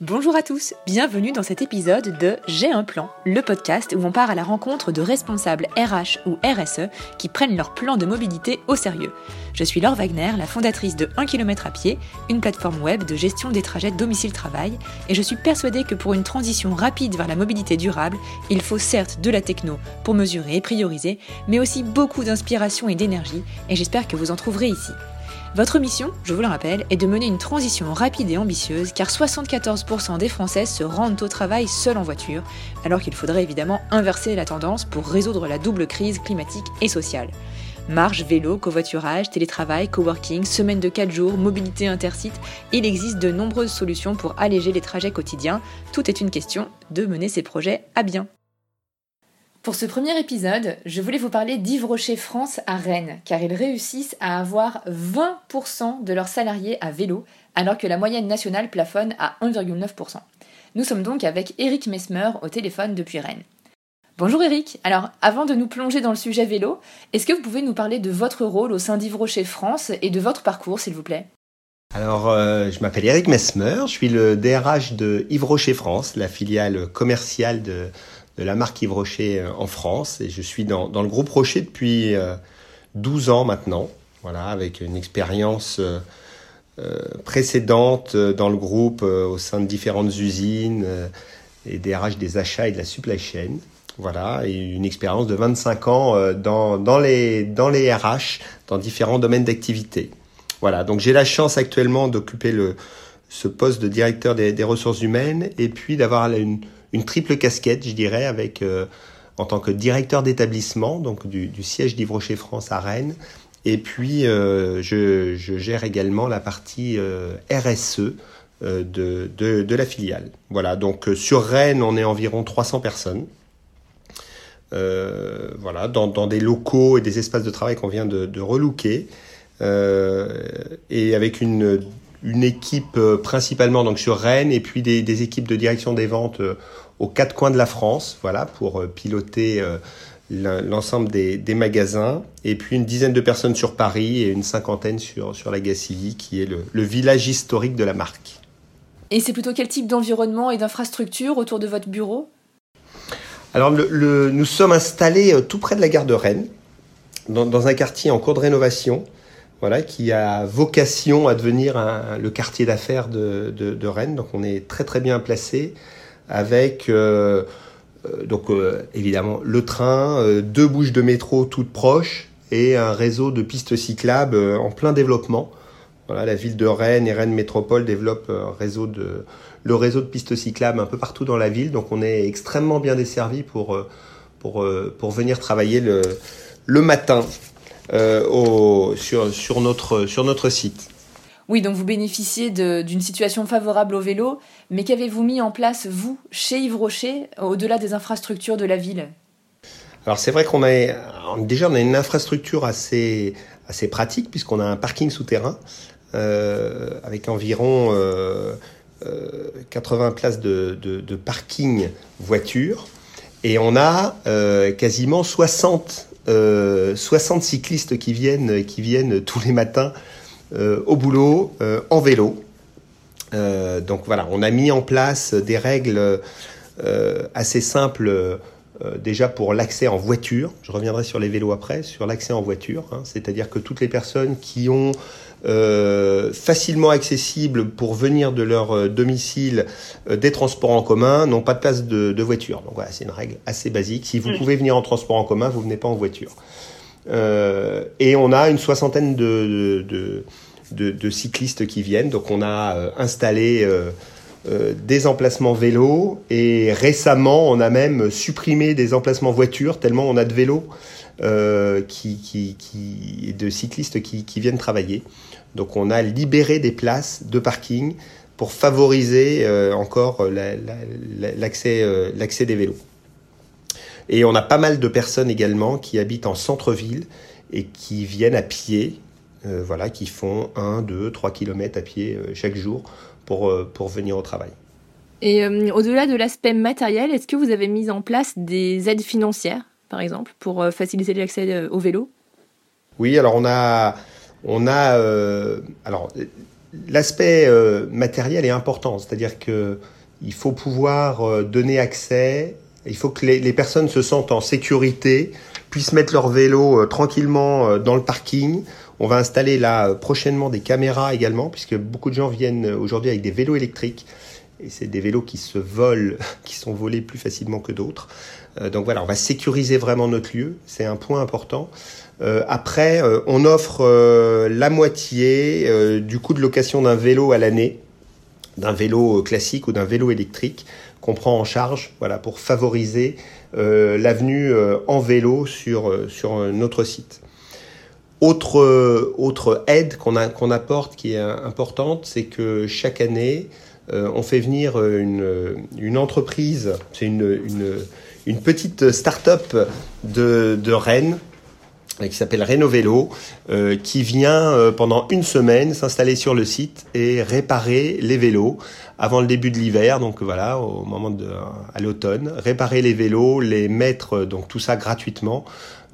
Bonjour à tous, bienvenue dans cet épisode de J'ai un plan, le podcast où on part à la rencontre de responsables RH ou RSE qui prennent leur plan de mobilité au sérieux. Je suis Laure Wagner, la fondatrice de 1 km à pied, une plateforme web de gestion des trajets domicile-travail, et je suis persuadée que pour une transition rapide vers la mobilité durable, il faut certes de la techno pour mesurer et prioriser, mais aussi beaucoup d'inspiration et d'énergie, et j'espère que vous en trouverez ici. Votre mission, je vous le rappelle, est de mener une transition rapide et ambitieuse car 74% des Français se rendent au travail seuls en voiture, alors qu'il faudrait évidemment inverser la tendance pour résoudre la double crise climatique et sociale. Marche, vélo, covoiturage, télétravail, coworking, semaine de 4 jours, mobilité intersite, il existe de nombreuses solutions pour alléger les trajets quotidiens. Tout est une question de mener ces projets à bien. Pour ce premier épisode, je voulais vous parler d'Yves Rocher France à Rennes, car ils réussissent à avoir 20% de leurs salariés à vélo, alors que la moyenne nationale plafonne à 1,9%. Nous sommes donc avec Eric Mesmer au téléphone depuis Rennes. Bonjour Eric, alors avant de nous plonger dans le sujet vélo, est-ce que vous pouvez nous parler de votre rôle au sein d'Yves Rocher France et de votre parcours s'il vous plaît? Alors, euh, je m'appelle Eric Mesmer, je suis le DRH de Yves Rocher France, la filiale commerciale de, de la marque Yves Rocher euh, en France. Et je suis dans, le groupe Rocher depuis 12 euh, ans maintenant, voilà, avec une expérience euh, précédente dans le groupe au sein de différentes usines et des RH des achats et de la supply chain. Voilà, et une expérience de 25 ans dans, les, dans RH, dans différents domaines d'activité. Voilà, donc j'ai la chance actuellement d'occuper ce poste de directeur des, des ressources humaines et puis d'avoir une, une triple casquette, je dirais, avec euh, en tant que directeur d'établissement, donc du, siège d'Yves Rocher France à Rennes. Et puis, euh, je, gère également la partie euh, RSE de, de, la filiale. Voilà, donc sur Rennes, on est environ 300 personnes. voilà, dans, dans, des locaux et des espaces de travail qu'on vient de, de relooker. et avec une une équipe euh, principalement donc sur Rennes et puis des, des équipes de direction des ventes euh, aux quatre coins de la France, voilà, pour euh, piloter l'ensemble des, des, magasins, et puis une dizaine de personnes sur Paris et une cinquantaine sur, sur la Gacilly, qui est le, le village historique de la marque. Et c'est plutôt quel type d'environnement et d'infrastructure autour de votre bureau? Alors, le, le, nous sommes installés tout près de la gare de Rennes, dans, dans un quartier en cours de rénovation, voilà, qui a vocation à devenir le quartier d'affaires de, Rennes. Donc on est très très bien placé avec euh, euh, donc euh, évidemment le train, deux bouches de métro toutes proches et un réseau de pistes cyclables en plein développement. Voilà, la ville de Rennes et Rennes Métropole développent un réseau de, le réseau de pistes cyclables un peu partout dans la ville. Donc on est extrêmement bien desservi pour, pour, pour venir travailler le, le matin. Euh, au, sur, sur, notre, sur notre site. Oui, donc vous bénéficiez d'une situation favorable au vélo, mais qu'avez-vous mis en place, vous, chez Yves Rocher, au-delà des infrastructures de la ville? Alors c'est vrai qu'on a déjà on a une infrastructure assez, assez pratique, puisqu'on a un parking souterrain, euh, avec environ euh, 80 euh, places de, de, de, parking voiture, et on a quasiment 60 60 euh, cyclistes qui viennent, tous les matins euh, au boulot euh, en vélo. donc voilà, on a mis en place des règles assez simples déjà pour l'accès en voiture. Je reviendrai sur les vélos après, sur l'accès en voiture. Hein. C'est-à-dire que toutes les personnes qui ont euh, facilement accessibles pour venir de leur euh, domicile euh, des transports en commun n'ont pas de place de, de voiture. Donc voilà, c'est une règle assez basique. Si vous pouvez venir en transport en commun, vous venez pas en voiture. et on a une soixantaine de, de, de, de cyclistes qui viennent. Donc on a installé des emplacements vélos et récemment on a même supprimé des emplacements voitures tellement on a de vélos euh, qui, de cyclistes qui, viennent travailler. Donc on a libéré des places de parking pour favoriser euh, encore l'accès euh, l'accès des vélos. Et on a pas mal de personnes également qui habitent en centre-ville et qui viennent à pied, voilà, qui font 1, 2, 3 km à pied chaque jour pour, pour venir au travail. Et au-delà de l'aspect matériel, est-ce que vous avez mis en place des aides financières par exemple, pour euh, faciliter l'accès euh, au vélo? Oui, alors on a, on a, euh, alors l'aspect matériel est important, c'est-à-dire que il faut pouvoir donner accès, il faut que les, personnes se sentent en sécurité, puissent mettre leur vélo tranquillement dans le parking. On va installer là prochainement des caméras également, puisque beaucoup de gens viennent aujourd'hui avec des vélos électriques. Et c'est des vélos qui se volent, qui sont volés plus facilement que d'autres. donc voilà, on va sécuriser vraiment notre lieu. C'est un point important. Euh, après, euh, on offre euh, la moitié du coût de location d'un vélo à l'année, d'un vélo classique ou d'un vélo électrique qu'on prend en charge, voilà, pour favoriser l'avenue en vélo sur sur notre site. Autre autre aide qu'on apporte qui est importante, c'est que chaque année, on fait venir une, une entreprise, c'est une, une, petite start-up de, de Rennes qui s'appelle Rénovélo, euh, qui vient euh, pendant une semaine s'installer sur le site et réparer les vélos avant le début de l'hiver, donc voilà, au moment à l'automne, réparer les vélos, les mettre donc tout ça gratuitement,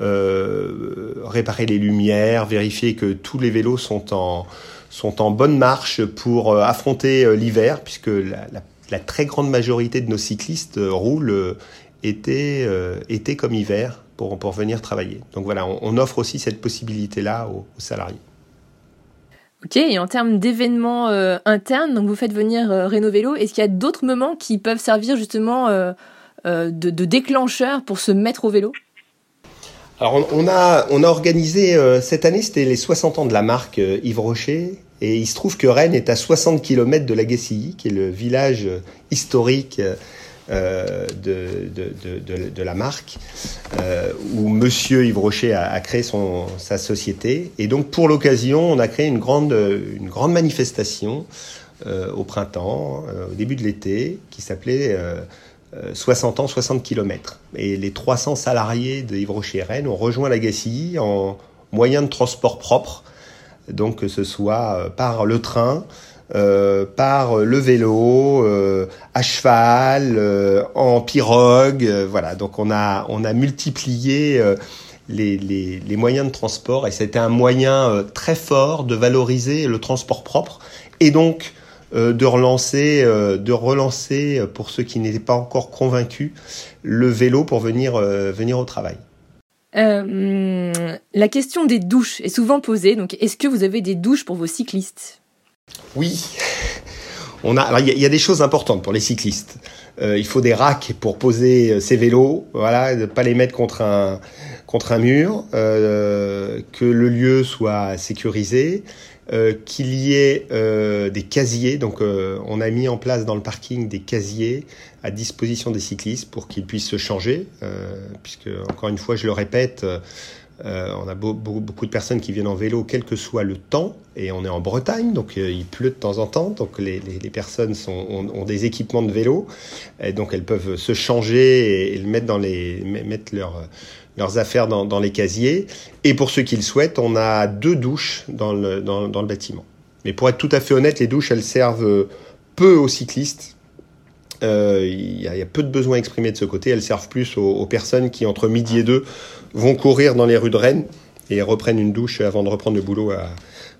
euh, réparer les lumières, vérifier que tous les vélos sont en sont en bonne marche pour euh, affronter euh, l'hiver, puisque la, très grande majorité de nos cyclistes roulent été, comme hiver pour, pour venir travailler. Donc voilà, on, offre aussi cette possibilité-là aux, salariés. Ok, et en termes d'événements euh, internes, donc vous faites venir euh, Vélo, est-ce qu'il y a d'autres moments qui peuvent servir justement euh, euh, de déclencheur pour se mettre au vélo? Alors on, a, organisé, cette année c'était les 60 ans de la marque Yves Rocher, et il se trouve que Rennes est à 60 km de la Gacilly, qui est le village historique euh, de, de, la marque, euh, où Monsieur Yves Rocher a, a, créé sa société. Et donc, pour l'occasion, on a créé une grande, manifestation euh, au printemps, euh, au début de l'été, qui s'appelait 60 ans, 60 km. Et les 300 salariés de Yves ont rejoint la Gacilly en moyen de transport propre, donc que ce soit par le train, euh, par le vélo, euh, à cheval, euh, en pirogue, voilà. Donc on a on a multiplié les, les, les, moyens de transport et c'était un moyen très fort de valoriser le transport propre et donc de relancer, de relancer pour ceux qui n'étaient pas encore convaincus le vélo pour venir venir au travail. Euh, la question des douches est souvent posée. Donc, est-ce que vous avez des douches pour vos cyclistes? Oui. On a, il y, a des choses importantes pour les cyclistes. Euh, il faut des racks pour poser ses vélos, voilà, ne pas les mettre contre un contre un mur, euh, que le lieu soit sécurisé, euh, qu'il y ait des casiers. Donc, on a mis en place dans le parking des casiers à disposition des cyclistes pour qu'ils puissent se changer, puisque encore une fois, je le répète euh, on a beaucoup de personnes qui viennent en vélo, quel que soit le temps, et on est en Bretagne, donc euh, il pleut de temps en temps, donc les, personnes ont, des équipements de vélo, et donc elles peuvent se changer et, mettre dans les leurs affaires dans, les casiers. Et pour ceux qui le souhaitent, on a deux douches dans le, bâtiment. Mais pour être tout à fait honnête, les douches, elles servent peu aux cyclistes. Euh, il y, a peu de besoins exprimés de ce côté. Elles servent plus aux, aux personnes qui, entre midi et deux, vont courir dans les rues de Rennes et reprennent une douche avant de reprendre le boulot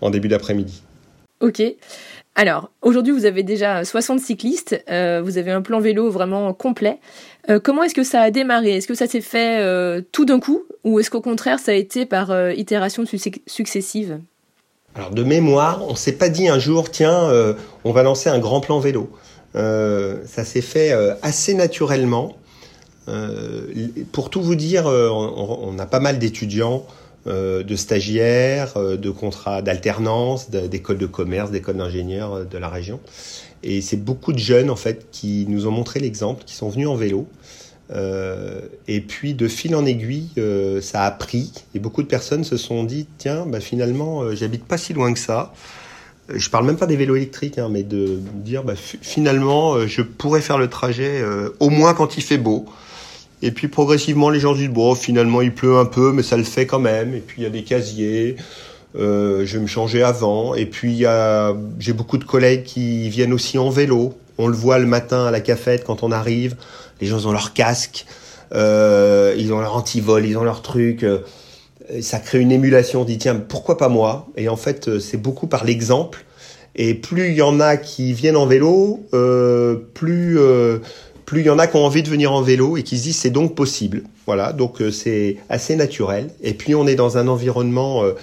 en début d'après-midi. Ok. Alors, aujourd'hui, vous avez déjà 60 cyclistes, euh, vous avez un plan vélo vraiment complet. Euh, comment est-ce que ça a démarré? Est-ce que ça s'est fait euh, tout d'un coup? Ou est-ce qu'au contraire, ça a été par itérations successives Alors, de mémoire, on s'est pas dit un jour, tiens, on va lancer un grand plan vélo. ça s'est fait assez naturellement. Euh, pour tout vous dire, euh, on, a pas mal d'étudiants, euh, de stagiaires, de contrats d'alternance, d'écoles de commerce, d'écoles d'ingénieurs de la région. Et c'est beaucoup de jeunes en fait qui nous ont montré l'exemple, qui sont venus en vélo. et puis de fil en aiguille, ça a pris et beaucoup de personnes se sont dit tiens, bah, finalement, j'habite pas si loin que ça. Je parle même pas des vélos électriques, hein, mais de dire bah, finalement, je pourrais faire le trajet au moins quand il fait beau. Et puis progressivement, les gens disent bon, finalement, il pleut un peu, mais ça le fait quand même. Et puis il y a des casiers. Euh, je vais me changer avant. Et puis j'ai beaucoup de collègues qui viennent aussi en vélo. On le voit le matin à la cafette quand on arrive. Les gens ont leur casque, euh, ils ont leur antivol, ils ont leur truc. Euh, ça crée une émulation. On dit tiens, pourquoi pas moi? Et en fait, c'est beaucoup par l'exemple Et plus il y en a qui viennent en vélo, euh, plus euh, plus il y en a qui ont envie de venir en vélo et qui se disent c'est donc possible. Voilà, donc euh, c'est assez naturel. Et puis on est dans un environnement euh,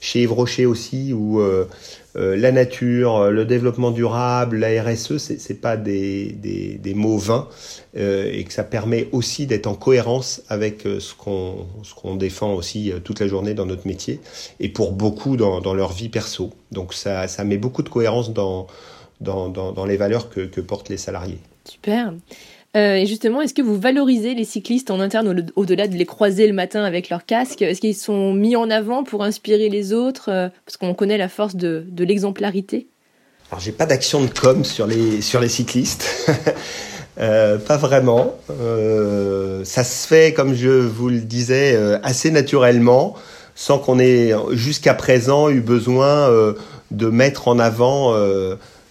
chez Yves Rocher aussi où euh, la nature, le développement durable, la RSE, c'est, c'est pas des, des, mots vains et que ça permet aussi d'être en cohérence avec ce qu'on, défend aussi toute la journée dans notre métier et pour beaucoup dans, dans leur vie perso. Donc ça, ça met beaucoup de cohérence dans les valeurs que, que portent les salariés. Super. Euh, et justement, est-ce que vous valorisez les cyclistes en interne au-delà de les croiser le matin avec leur casque? Est-ce qu'ils sont mis en avant pour inspirer les autres euh, Parce qu'on connaît la force de, l'exemplarité? Alors, j'ai pas d'action de com sur les, sur les cyclistes. euh, pas vraiment. Ça se fait, comme je vous le disais, assez naturellement, sans qu'on ait jusqu'à présent eu besoin de mettre en avant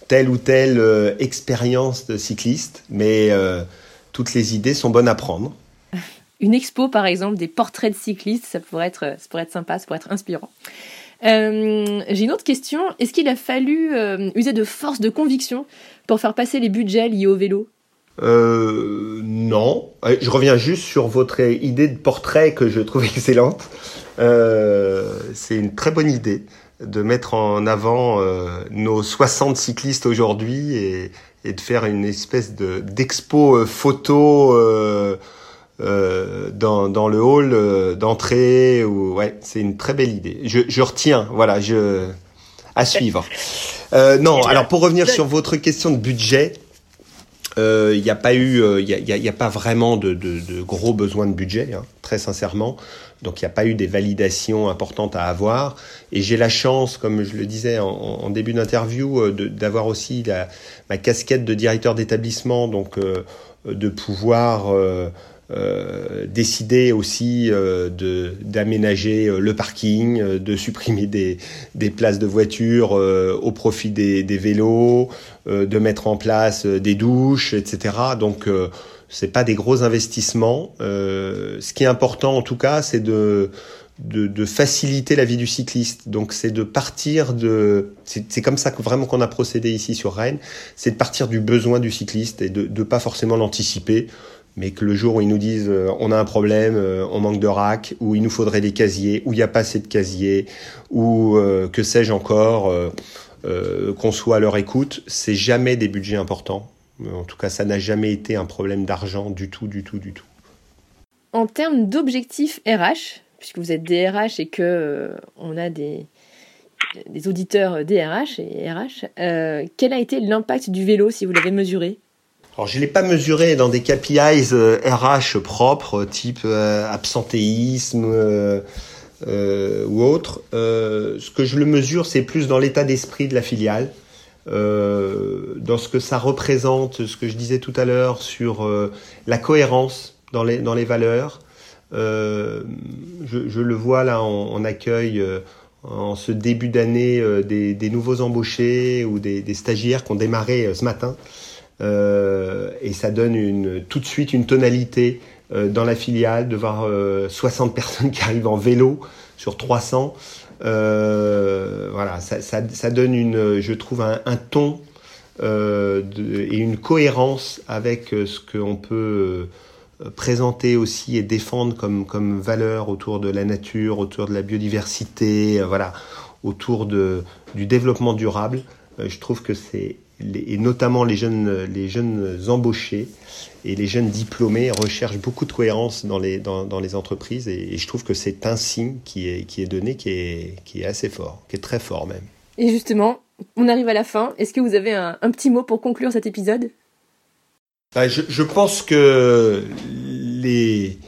telle ou telle euh, expérience de cycliste, mais euh, toutes les idées sont bonnes à prendre. Une expo, par exemple, des portraits de cyclistes, ça pourrait être, ça pourrait être sympa, ça pourrait être inspirant. Euh, J'ai une autre question. Est-ce qu'il a fallu user de force de conviction pour faire passer les budgets liés au vélo? Non, je reviens juste sur votre idée de portrait que je trouve excellente. C'est une très bonne idée de mettre en avant euh, nos 60 cyclistes aujourd'hui et, et, de faire une espèce de d'expo euh, photo euh, euh, dans, dans le hall d'entrée. Ou ouais, c'est une très belle idée. Je, je retiens. Voilà, je à suivre. Non, alors pour revenir sur votre question de budget, il euh, n'y a pas eu, il euh, a, y a, pas vraiment de, de, de, gros besoins de budget, hein, très sincèrement. Donc il n'y a pas eu des validations importantes à avoir. Et j'ai la chance, comme je le disais en, début d'interview, euh, d'avoir aussi la, ma casquette de directeur d'établissement, donc euh, de pouvoir euh, euh, décider aussi euh, d'aménager euh, le parking, de supprimer des, des places de voiture au profit des, des vélos, de mettre en place des douches, etc. Donc c'est pas des gros investissements. ce qui est important en tout cas, c'est de de, de, faciliter la vie du cycliste. Donc c'est de partir de, c'est comme ça que vraiment qu'on a procédé ici sur Rennes, c'est de partir du besoin du cycliste et de ne pas forcément l'anticiper mais que le jour où ils nous disent euh, on a un problème, euh, on manque de rack, ou il nous faudrait des casiers, ou il n'y a pas assez de casiers, ou euh, que sais-je encore, euh, euh, qu'on soit à leur écoute, c'est jamais des budgets importants. En tout cas, ça n'a jamais été un problème d'argent du tout, du tout, du tout. En termes d'objectifs RH, puisque vous êtes DRH et que euh, on a des, des auditeurs DRH et RH, euh, quel a été l'impact du vélo si vous l'avez mesuré? Alors je l'ai pas mesuré dans des KPIs euh, RH propres, type euh, absentéisme euh, euh, ou autre. ce que je le mesure, c'est plus dans l'état d'esprit de la filiale, dans ce que ça représente, ce que je disais tout à l'heure sur la cohérence dans les dans les valeurs. Je, je, le vois là, on, on accueille en ce début d'année des, nouveaux embauchés ou des, stagiaires qui ont démarré ce matin. Euh, et ça donne une, tout de suite une tonalité euh, dans la filiale de voir euh, 60 personnes qui arrivent en vélo sur 300. Euh, voilà, ça, donne une, je trouve un, ton euh, et une cohérence avec ce qu'on peut présenter aussi et défendre comme, comme valeur autour de la nature, autour de la biodiversité, voilà, autour de, du développement durable. je trouve que c'est et notamment les jeunes, les jeunes embauchés et les jeunes diplômés recherchent beaucoup de cohérence dans les, dans, dans les entreprises et, et, je trouve que c'est un signe qui est, qui est donné qui est, qui est assez fort, qui est très fort même. Et justement, on arrive à la fin. Est-ce que vous avez un, un, petit mot pour conclure cet épisode? Bah, je, je, pense que les,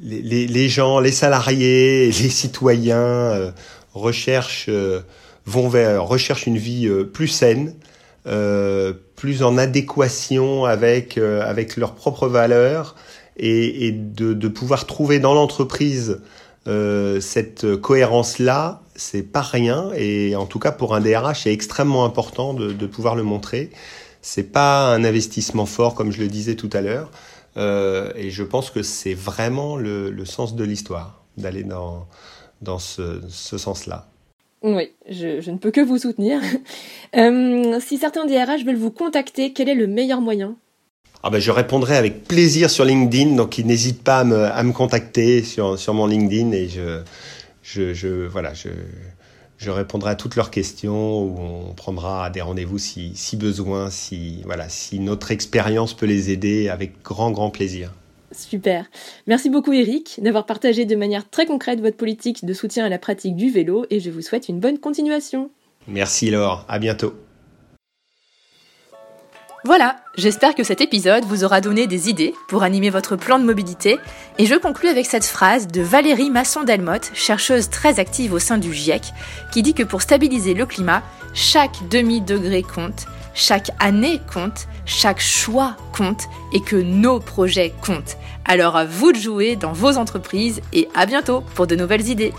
les, les, gens, les salariés, les citoyens euh, recherchent, euh, vont vers, recherchent une vie euh, plus saine, euh, plus en adéquation avec euh, avec leurs propres valeurs et, et de, de, pouvoir trouver dans l'entreprise euh, cette cohérence là, c'est pas rien et en tout cas pour un DRH c'est extrêmement important de, de, pouvoir le montrer. C'est pas un investissement fort comme je le disais tout à l'heure euh, et je pense que c'est vraiment le, le, sens de l'histoire d'aller dans dans ce, ce sens là. Oui, je, ne peux que vous soutenir. Euh, si certains DRH veulent vous contacter, quel est le meilleur moyen? Ah ben, je répondrai avec plaisir sur LinkedIn, donc ils n'hésitent pas à me, à me contacter sur, sur mon LinkedIn et je, je, je voilà, je répondrai à toutes leurs questions ou on prendra des rendez-vous si, si besoin, si, voilà, si notre expérience peut les aider avec grand, grand plaisir. Super. Merci beaucoup Eric d'avoir partagé de manière très concrète votre politique de soutien à la pratique du vélo et je vous souhaite une bonne continuation. Merci Laure, à bientôt. Voilà, j'espère que cet épisode vous aura donné des idées pour animer votre plan de mobilité et je conclus avec cette phrase de Valérie Masson-Delmotte, chercheuse très active au sein du GIEC, qui dit que pour stabiliser le climat, chaque demi-degré compte, chaque année compte, chaque choix compte et que nos projets comptent. Alors à vous de jouer dans vos entreprises et à bientôt pour de nouvelles idées.